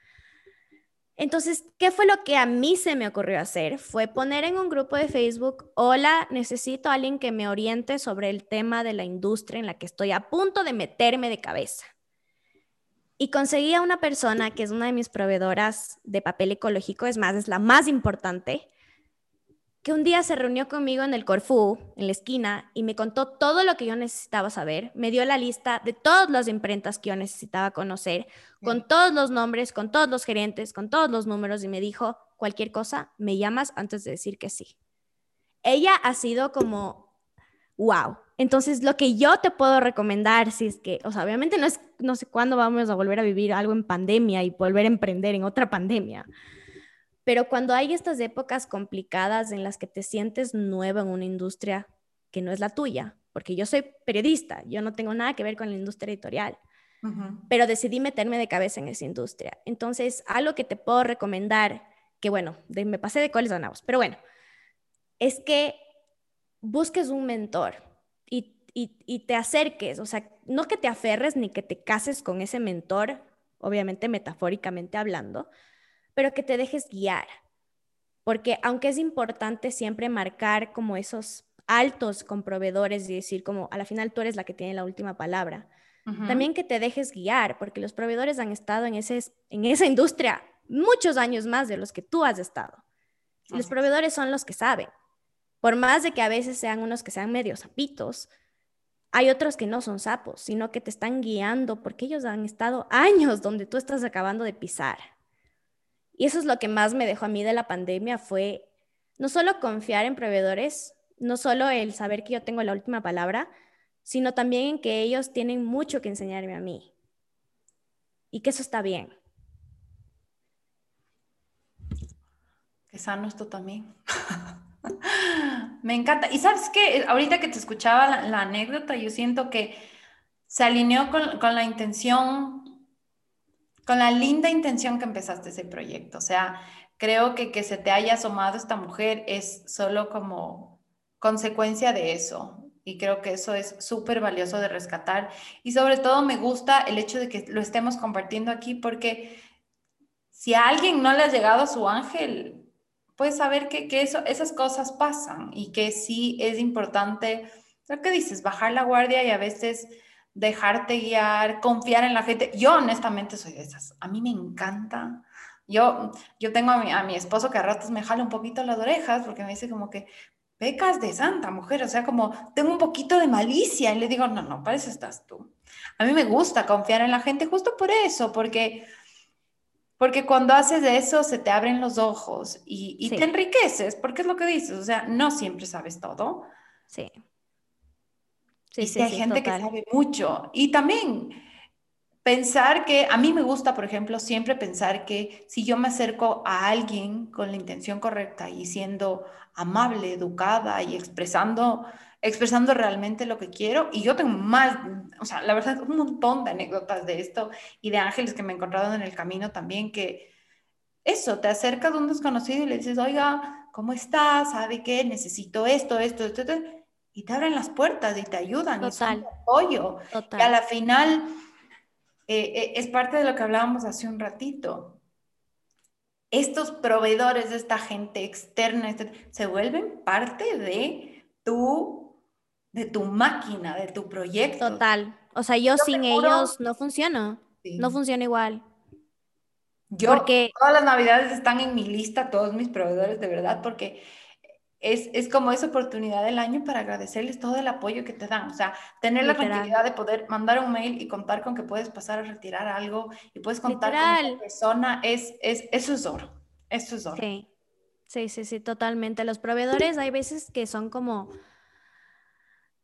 Entonces, ¿qué fue lo que a mí se me ocurrió hacer? Fue poner en un grupo de Facebook, hola, necesito a alguien que me oriente sobre el tema de la industria en la que estoy a punto de meterme de cabeza. Y conseguí a una persona que es una de mis proveedoras de papel ecológico, es más, es la más importante, que un día se reunió conmigo en el Corfú, en la esquina, y me contó todo lo que yo necesitaba saber. Me dio la lista de todas las imprentas que yo necesitaba conocer, con todos los nombres, con todos los gerentes, con todos los números, y me dijo, cualquier cosa, me llamas antes de decir que sí. Ella ha sido como, wow. Entonces, lo que yo te puedo recomendar, si es que, o sea, obviamente no es, no sé cuándo vamos a volver a vivir algo en pandemia y volver a emprender en otra pandemia pero cuando hay estas épocas complicadas en las que te sientes nuevo en una industria que no es la tuya, porque yo soy periodista, yo no tengo nada que ver con la industria editorial, pero decidí meterme de cabeza en esa industria. Entonces, algo que te puedo recomendar, que bueno, me pasé de cuáles ganamos, pero bueno, es que busques un mentor y, y te acerques, o sea, no que te aferres ni que te cases con ese mentor, obviamente metafóricamente hablando, pero que te dejes guiar. Porque aunque es importante siempre marcar como esos altos con proveedores y decir como a la final tú eres la que tiene la última palabra, también que te dejes guiar, porque los proveedores han estado en, ese, en esa industria muchos años más de los que tú has estado. los proveedores son los que saben. Por más de que a veces sean unos que sean medio sapitos, hay otros que no son sapos, sino que te están guiando porque ellos han estado años donde tú estás acabando de pisar. Y eso es lo que más me dejó a mí de la pandemia, fue no solo confiar en proveedores, no solo el saber que yo tengo la última palabra, sino también en que ellos tienen mucho que enseñarme a mí. Y que eso está bien. Qué sano esto también. me encanta. Y sabes que ahorita que te escuchaba la, anécdota, yo siento que se alineó con, con la intención con la linda intención que empezaste ese proyecto. O sea, creo que que se te haya asomado esta mujer es solo como consecuencia de eso. Y creo que eso es súper valioso de rescatar. Y sobre todo me gusta el hecho de que lo estemos compartiendo aquí porque si a alguien no le ha llegado su ángel, saber que, que eso, esas cosas pasan y que sí es importante, lo que dices, bajar la guardia y a veces dejarte guiar, confiar en la gente. Yo honestamente soy de esas. A mí me encanta. Yo, yo tengo a mi, a mi esposo que a ratos me jala un poquito las orejas porque me dice como que pecas de santa mujer, o sea, como tengo un poquito de malicia y le digo, no, no, para eso estás tú. A mí me gusta confiar en la gente justo por eso, porque, porque cuando haces eso se te abren los ojos y, y te enriqueces, porque es lo que dices, o sea, no siempre sabes todo. Sí. Sí, sí, hay gente que sabe mucho. Y también pensar que, a mí me gusta, por ejemplo, siempre pensar que si yo me acerco a alguien con la intención correcta y siendo amable, educada y expresando, expresando realmente lo que quiero, y yo tengo más, o sea, la verdad, un montón de anécdotas de esto y de ángeles que me he encontrado en el camino también, que eso, te acercas a un desconocido y le dices, oiga, ¿cómo estás? ¿Sabe qué? Necesito esto, esto, esto. esto y te abren las puertas y te ayudan Total. y apoyo. Total. Y a la final eh, eh, es parte de lo que hablábamos hace un ratito. Estos proveedores de esta gente externa este, se vuelven parte de tu, de tu máquina, de tu proyecto. Total. O sea, yo, sin ellos no funciono. No funciona igual. Yo, porque... todas las navidades están en mi lista, todos mis proveedores, de verdad, porque es, como esa oportunidad del año para agradecerles todo el apoyo que te dan. O sea, tener la tranquilidad de poder mandar un mail y contar con que puedes pasar a retirar algo y puedes contar con una persona, es, es, eso es oro. Eso es oro. Sí. sí, sí, sí, totalmente. Los proveedores hay veces que son como...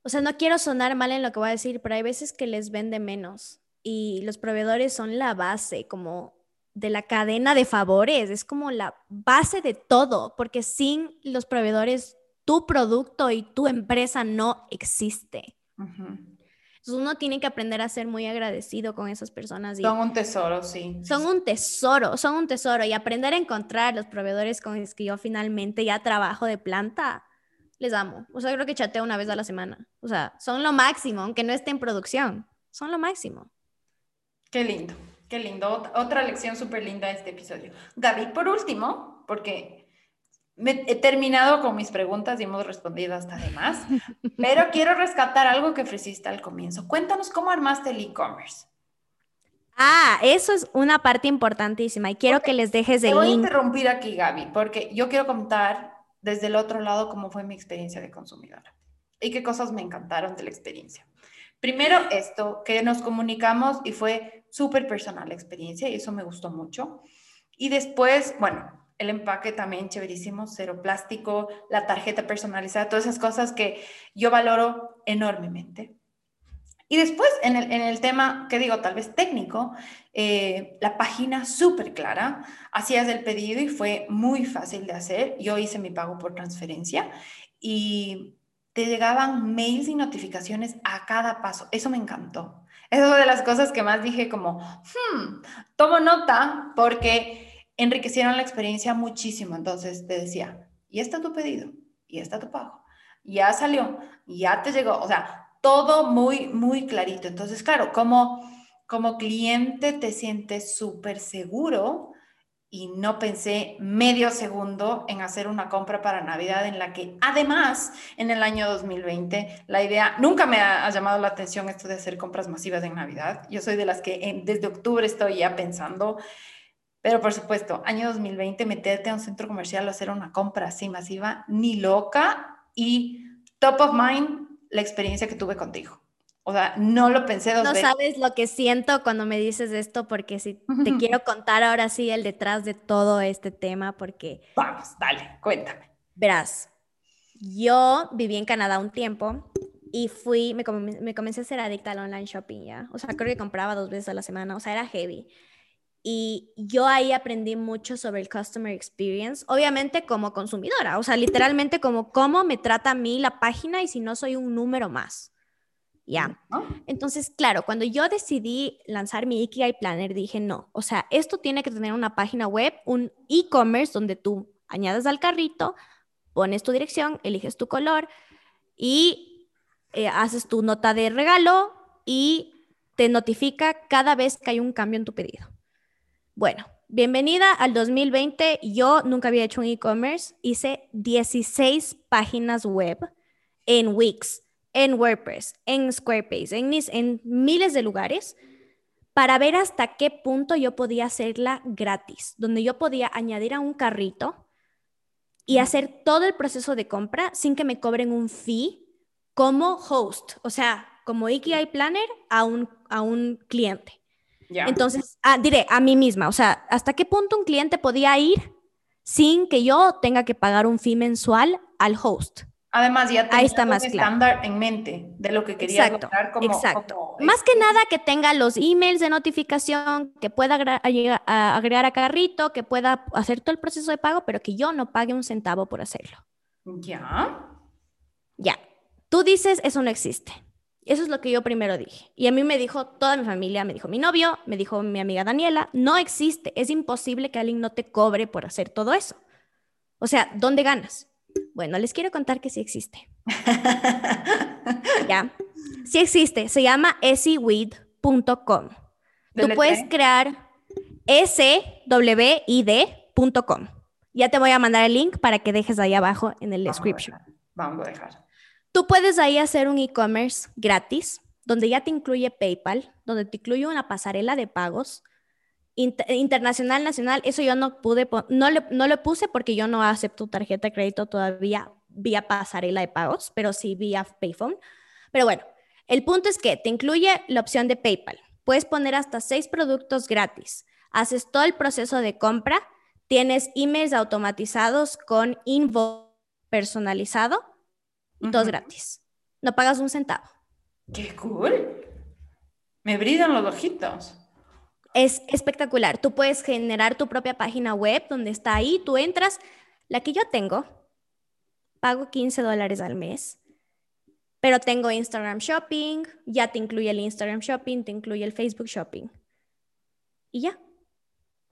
O sea, no quiero sonar mal en lo que voy a decir, pero hay veces que les vende menos y los proveedores son la base, como de la cadena de favores, es como la base de todo, porque sin los proveedores, tu producto y tu empresa no existe. Entonces uno tiene que aprender a ser muy agradecido con esas personas. son un tesoro, sí. Son un tesoro, son un tesoro y aprender a encontrar los proveedores con los que yo finalmente ya trabajo de planta, les amo. O sea, creo que chateo una vez a la semana. O sea, son lo máximo, aunque no esté en producción, son lo máximo. Qué lindo. Qué lindo. Otra lección súper linda de este episodio. Gaby, por último, porque he terminado con mis preguntas y hemos respondido hasta demás, pero quiero rescatar algo que ofreciste al comienzo. Cuéntanos cómo armaste el e-commerce. Ah, eso es una parte importantísima y quiero que les dejes el Te voy a interrumpir aquí, Gaby, porque yo quiero contar desde el otro lado cómo fue mi experiencia de consumidora y qué cosas me encantaron de la experiencia. Primero, esto, que nos comunicamos y fue súper personal la experiencia y eso me gustó mucho. Y después, bueno, el empaque también chéverísimo, cero plástico, la tarjeta personalizada, todas esas cosas que yo valoro enormemente. Y después, en el, en el tema, que digo, tal vez técnico, eh, la página súper clara, hacías el pedido y fue muy fácil de hacer. Yo hice mi pago por transferencia y te llegaban mails y notificaciones a cada paso. Eso me encantó. Es una de las cosas que más dije como, hmm, tomo nota porque enriquecieron la experiencia muchísimo. Entonces te decía, y está tu pedido, y está tu pago, ya salió, ya te llegó. O sea, todo muy, muy clarito. Entonces, claro, como, como cliente te sientes súper seguro y no pensé medio segundo en hacer una compra para Navidad en la que además en el año 2020 la idea, nunca me ha, llamado la atención esto de hacer compras masivas en Navidad. Yo soy de las que desde octubre estoy ya pensando, pero por supuesto, año 2020 meterte a un centro comercial a hacer una compra así masiva, ni loca y top of mind la experiencia que tuve contigo. O sea, no lo pensé dos veces. No sabes lo que siento cuando me dices esto, porque si te quiero contar ahora sí el detrás de todo este tema, porque... Vamos, dale, cuéntame. Verás, yo viví en Canadá un tiempo y fui, me, me comencé a ser adicta al online shopping ya. O sea, creo que compraba dos veces a la semana, o sea, era heavy. Y yo ahí aprendí mucho sobre el customer experience, obviamente como consumidora, o sea, literalmente como cómo me trata a mí la página y si no soy un número más. ¿Ya? Entonces, claro, cuando yo decidí lanzar mi Ikigai Planner, dije, no, o sea, esto tiene que tener una página web, un e-commerce donde tú añades al carrito, pones tu dirección, eliges tu color y eh, haces tu nota de regalo y te notifica cada vez que hay un cambio en tu pedido. Bueno, bienvenida al 2020. Yo nunca había hecho un e-commerce. Hice 16 páginas web en Wix en WordPress, en Squarespace, en, en miles de lugares para ver hasta qué punto yo podía hacerla gratis, donde yo podía añadir a un carrito y hacer todo el proceso de compra sin que me cobren un fee como host, o sea, como Ikigai Planner a un, a un cliente. Entonces, ah, diré a mí misma, o sea, ¿hasta qué punto un cliente podía ir sin que yo tenga que pagar un fee mensual al host? Además, ya tenía un estándar en mente de lo que quería exacto, como, exacto. Más que nada que tenga los emails de notificación, que pueda agregar a carrito, que pueda hacer todo el proceso de pago, pero que yo no pague un centavo por hacerlo. Ya. Ya. Tú dices, eso no existe. Eso es lo que yo primero dije. Y a mí me dijo toda mi familia, me dijo mi novio, me dijo mi amiga Daniela, no existe. Es imposible que alguien no te cobre por hacer todo eso. O sea, ¿dónde ganas? Bueno, les quiero contar que sí existe. ¿Ya? Sí existe. Se llama swid.com. Tú puedes crear swid.com. Ya te voy a mandar el link para que dejes ahí abajo en el description. Vamos a dejar. Tú puedes ahí hacer un e-commerce gratis, donde ya te incluye PayPal, donde te incluye una pasarela de pagos, internacional, nacional, eso yo no pude, no le, no le puse porque yo no acepto tarjeta de crédito todavía vía pasarela de pagos, pero sí vía Payphone. Pero bueno, el punto es que te incluye la opción de PayPal. Puedes poner hasta seis productos gratis. Haces todo el proceso de compra, tienes emails automatizados con invoice personalizado y todo gratis. No pagas un centavo. ¡Qué cool! Me brillan los ojitos. Es espectacular. Tú puedes generar tu propia página web donde está ahí, tú entras. La que yo tengo, pago 15 dólares al mes, pero tengo Instagram Shopping, ya te incluye el Instagram Shopping, te incluye el Facebook Shopping. Y ya.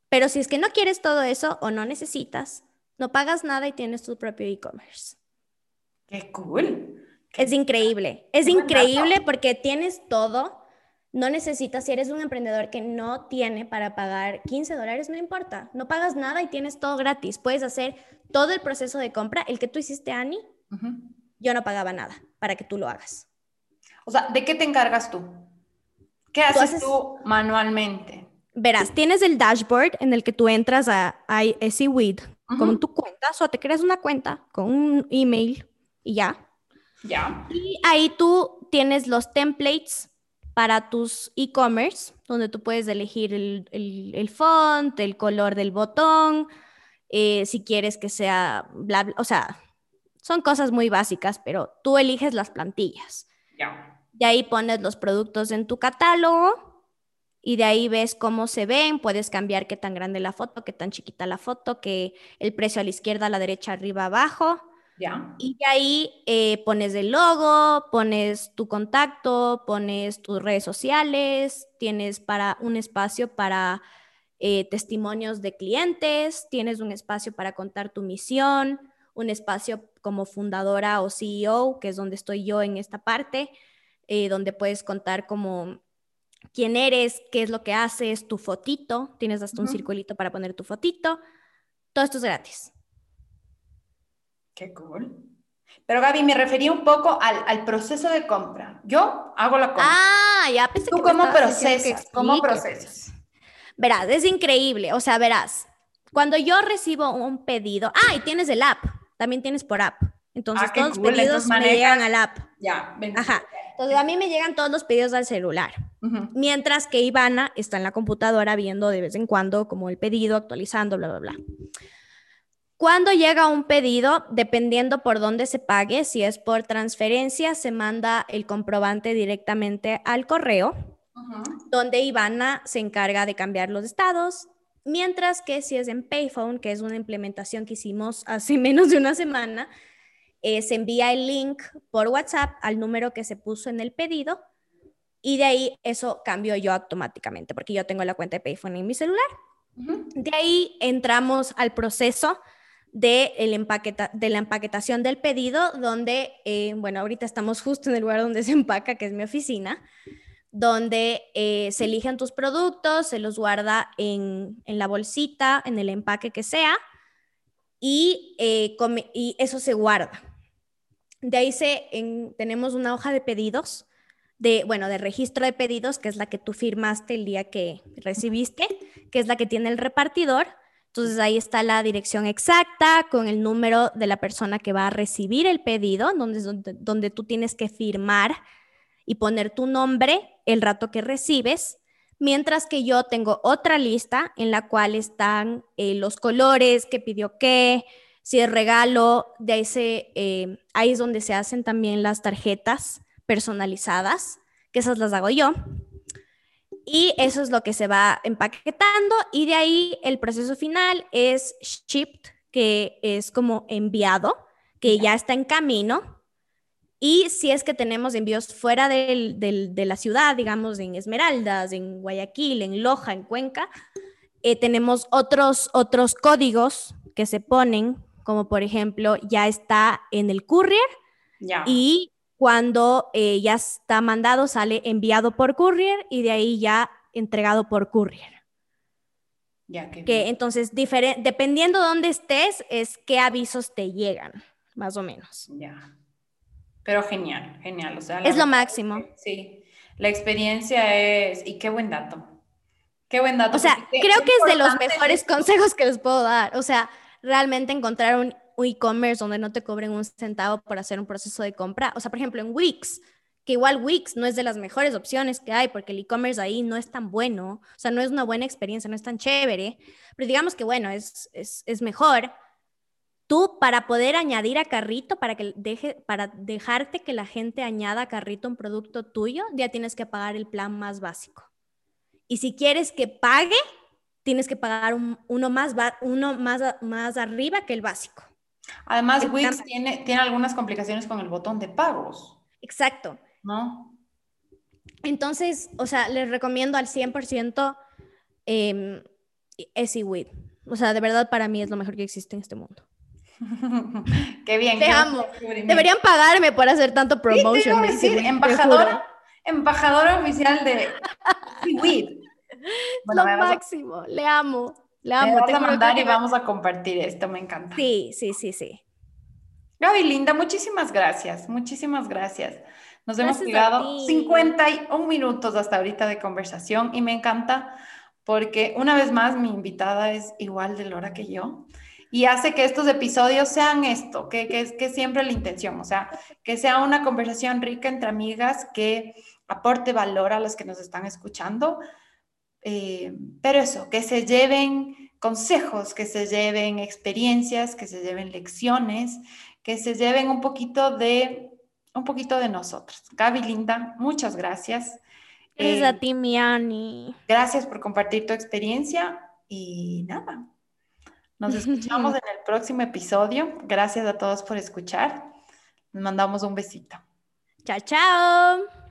Pero si es que no quieres todo eso o no necesitas, no pagas nada y tienes tu propio e-commerce. ¡Qué cool! Es increíble. Es increíble porque tienes todo no necesitas, si eres un emprendedor que no tiene para pagar 15 dólares, no importa, no pagas nada y tienes todo gratis. Puedes hacer todo el proceso de compra, el que tú hiciste, Ani, yo no pagaba nada para que tú lo hagas. O sea, ¿de qué te encargas tú? ¿Qué haces tú, manualmente? Verás, tienes el dashboard en el que tú entras a, a Weed con tu cuenta, o te creas una cuenta con un email y ya. Ya. Y ahí tú tienes los templates para tus e-commerce, donde tú puedes elegir el, el, font, el color del botón, eh, si quieres que sea bla, bla, o sea, son cosas muy básicas, pero tú eliges las plantillas. Ya. De ahí pones los productos en tu catálogo y de ahí ves cómo se ven, puedes cambiar qué tan grande la foto, qué tan chiquita la foto, que el precio a la izquierda, a la derecha, arriba, abajo. Y de ahí eh, pones el logo, pones tu contacto, pones tus redes sociales, tienes para un espacio para eh, testimonios de clientes, tienes un espacio para contar tu misión, un espacio como fundadora o CEO, que es donde estoy yo en esta parte, eh, donde puedes contar como quién eres, qué es lo que haces, tu fotito, tienes hasta un circulito para poner tu fotito. Todo esto es gratis. Qué cool. Pero Gaby, me refería un poco al, proceso de compra. Yo hago la compra. Ah, ya pensé ¿Tú cómo procesas? ¿Cómo procesas? Verás, es increíble. O sea, verás, cuando yo recibo un pedido, ah, y tienes el app, también tienes por app. Entonces, ah, todos los pedidos me llegan al app. Ya, Ajá. Entonces, a mí me llegan todos los pedidos al celular. Mientras que Ivana está en la computadora viendo de vez en cuando como el pedido, actualizando, bla, bla, bla. Cuando llega un pedido, dependiendo por dónde se pague, si es por transferencia, se manda el comprobante directamente al correo, donde Ivana se encarga de cambiar los estados, mientras que si es en Payphone, que es una implementación que hicimos hace menos de una semana, eh, se envía el link por WhatsApp al número que se puso en el pedido y de ahí eso cambio yo automáticamente porque yo tengo la cuenta de Payphone en mi celular. De ahí entramos al proceso de, el de la empaquetación del pedido, donde, eh, bueno, ahorita estamos justo en el lugar donde se empaca, que es mi oficina, donde eh, se eligen tus productos, se los guarda en, la bolsita, en el empaque que sea, y, eh, y eso se guarda. De ahí se, tenemos una hoja de pedidos, de, bueno, de registro de pedidos, que es la que tú firmaste el día que recibiste, que es la que tiene el repartidor, entonces ahí está la dirección exacta con el número de la persona que va a recibir el pedido, donde, donde, tú tienes que firmar y poner tu nombre el rato que recibes, mientras que yo tengo otra lista en la cual están eh, los colores, qué pidió qué, si es regalo, de ese, eh, ahí es donde se hacen también las tarjetas personalizadas, que esas las hago yo. Y eso es lo que se va empaquetando y de ahí el proceso final es shipped, que es como enviado, que ya está en camino. Y si es que tenemos envíos fuera de la ciudad, digamos en Esmeraldas, en Guayaquil, en Loja, en Cuenca, eh, tenemos otros, otros códigos que se ponen, como por ejemplo, ya está en el courier y cuando eh, ya está mandado, sale enviado por courier y de ahí ya entregado por courier. Ya, que, que entonces, dependiendo de dónde estés, es qué avisos te llegan, más o menos. Ya. Pero genial, genial. O sea, es lo máximo. Sí, la experiencia es, y qué buen dato. Qué buen dato. O sea, creo que es de los mejores consejos que les puedo dar. O sea, realmente encontrar un e-commerce donde no te cobren un centavo por hacer un proceso de compra. O sea, por ejemplo, en Wix, que igual Wix no es de las mejores opciones que hay porque el e-commerce ahí no es tan bueno, o sea, no es una buena experiencia, no es tan chévere, pero digamos que bueno, es, es, es mejor. Tú para poder añadir a carrito, para, que deje, para dejarte que la gente añada a carrito un producto tuyo, ya tienes que pagar el plan más básico. Y si quieres que pague, tienes que pagar uno, más, uno más, más arriba que el básico. Además, Wix tiene, tiene algunas complicaciones con el botón de pagos. Exacto. ¿No? Entonces, o sea, les recomiendo al 100% eh, EasyWit. O sea, de verdad para mí es lo mejor que existe en este mundo. qué bien. Te amo. Deberían pagarme por hacer tanto promotion. Sí, embajadora, embajadora oficial de EasyWit. lo máximo. Le amo. Le amo. A mandar y vamos a compartir esto, me encanta. Sí, sí, sí, sí. Gaby Linda, muchísimas gracias, muchísimas gracias. Nos hemos llegado 51 minutos hasta ahorita de conversación y me encanta porque una vez más mi invitada es igual de Lora que yo y hace que estos episodios sean esto, que, que es que siempre la intención, o sea, que sea una conversación rica entre amigas que aporte valor a los que nos están escuchando, eh, pero eso, que se lleven consejos, que se lleven experiencias, que se lleven lecciones, que se lleven un poquito de un poquito de nosotros. Gaby Linda, muchas gracias. Gracias a eh, ti, Miani. Gracias por compartir tu experiencia y nada. Nos escuchamos en el próximo episodio. Gracias a todos por escuchar. Nos mandamos un besito. Chao, chao.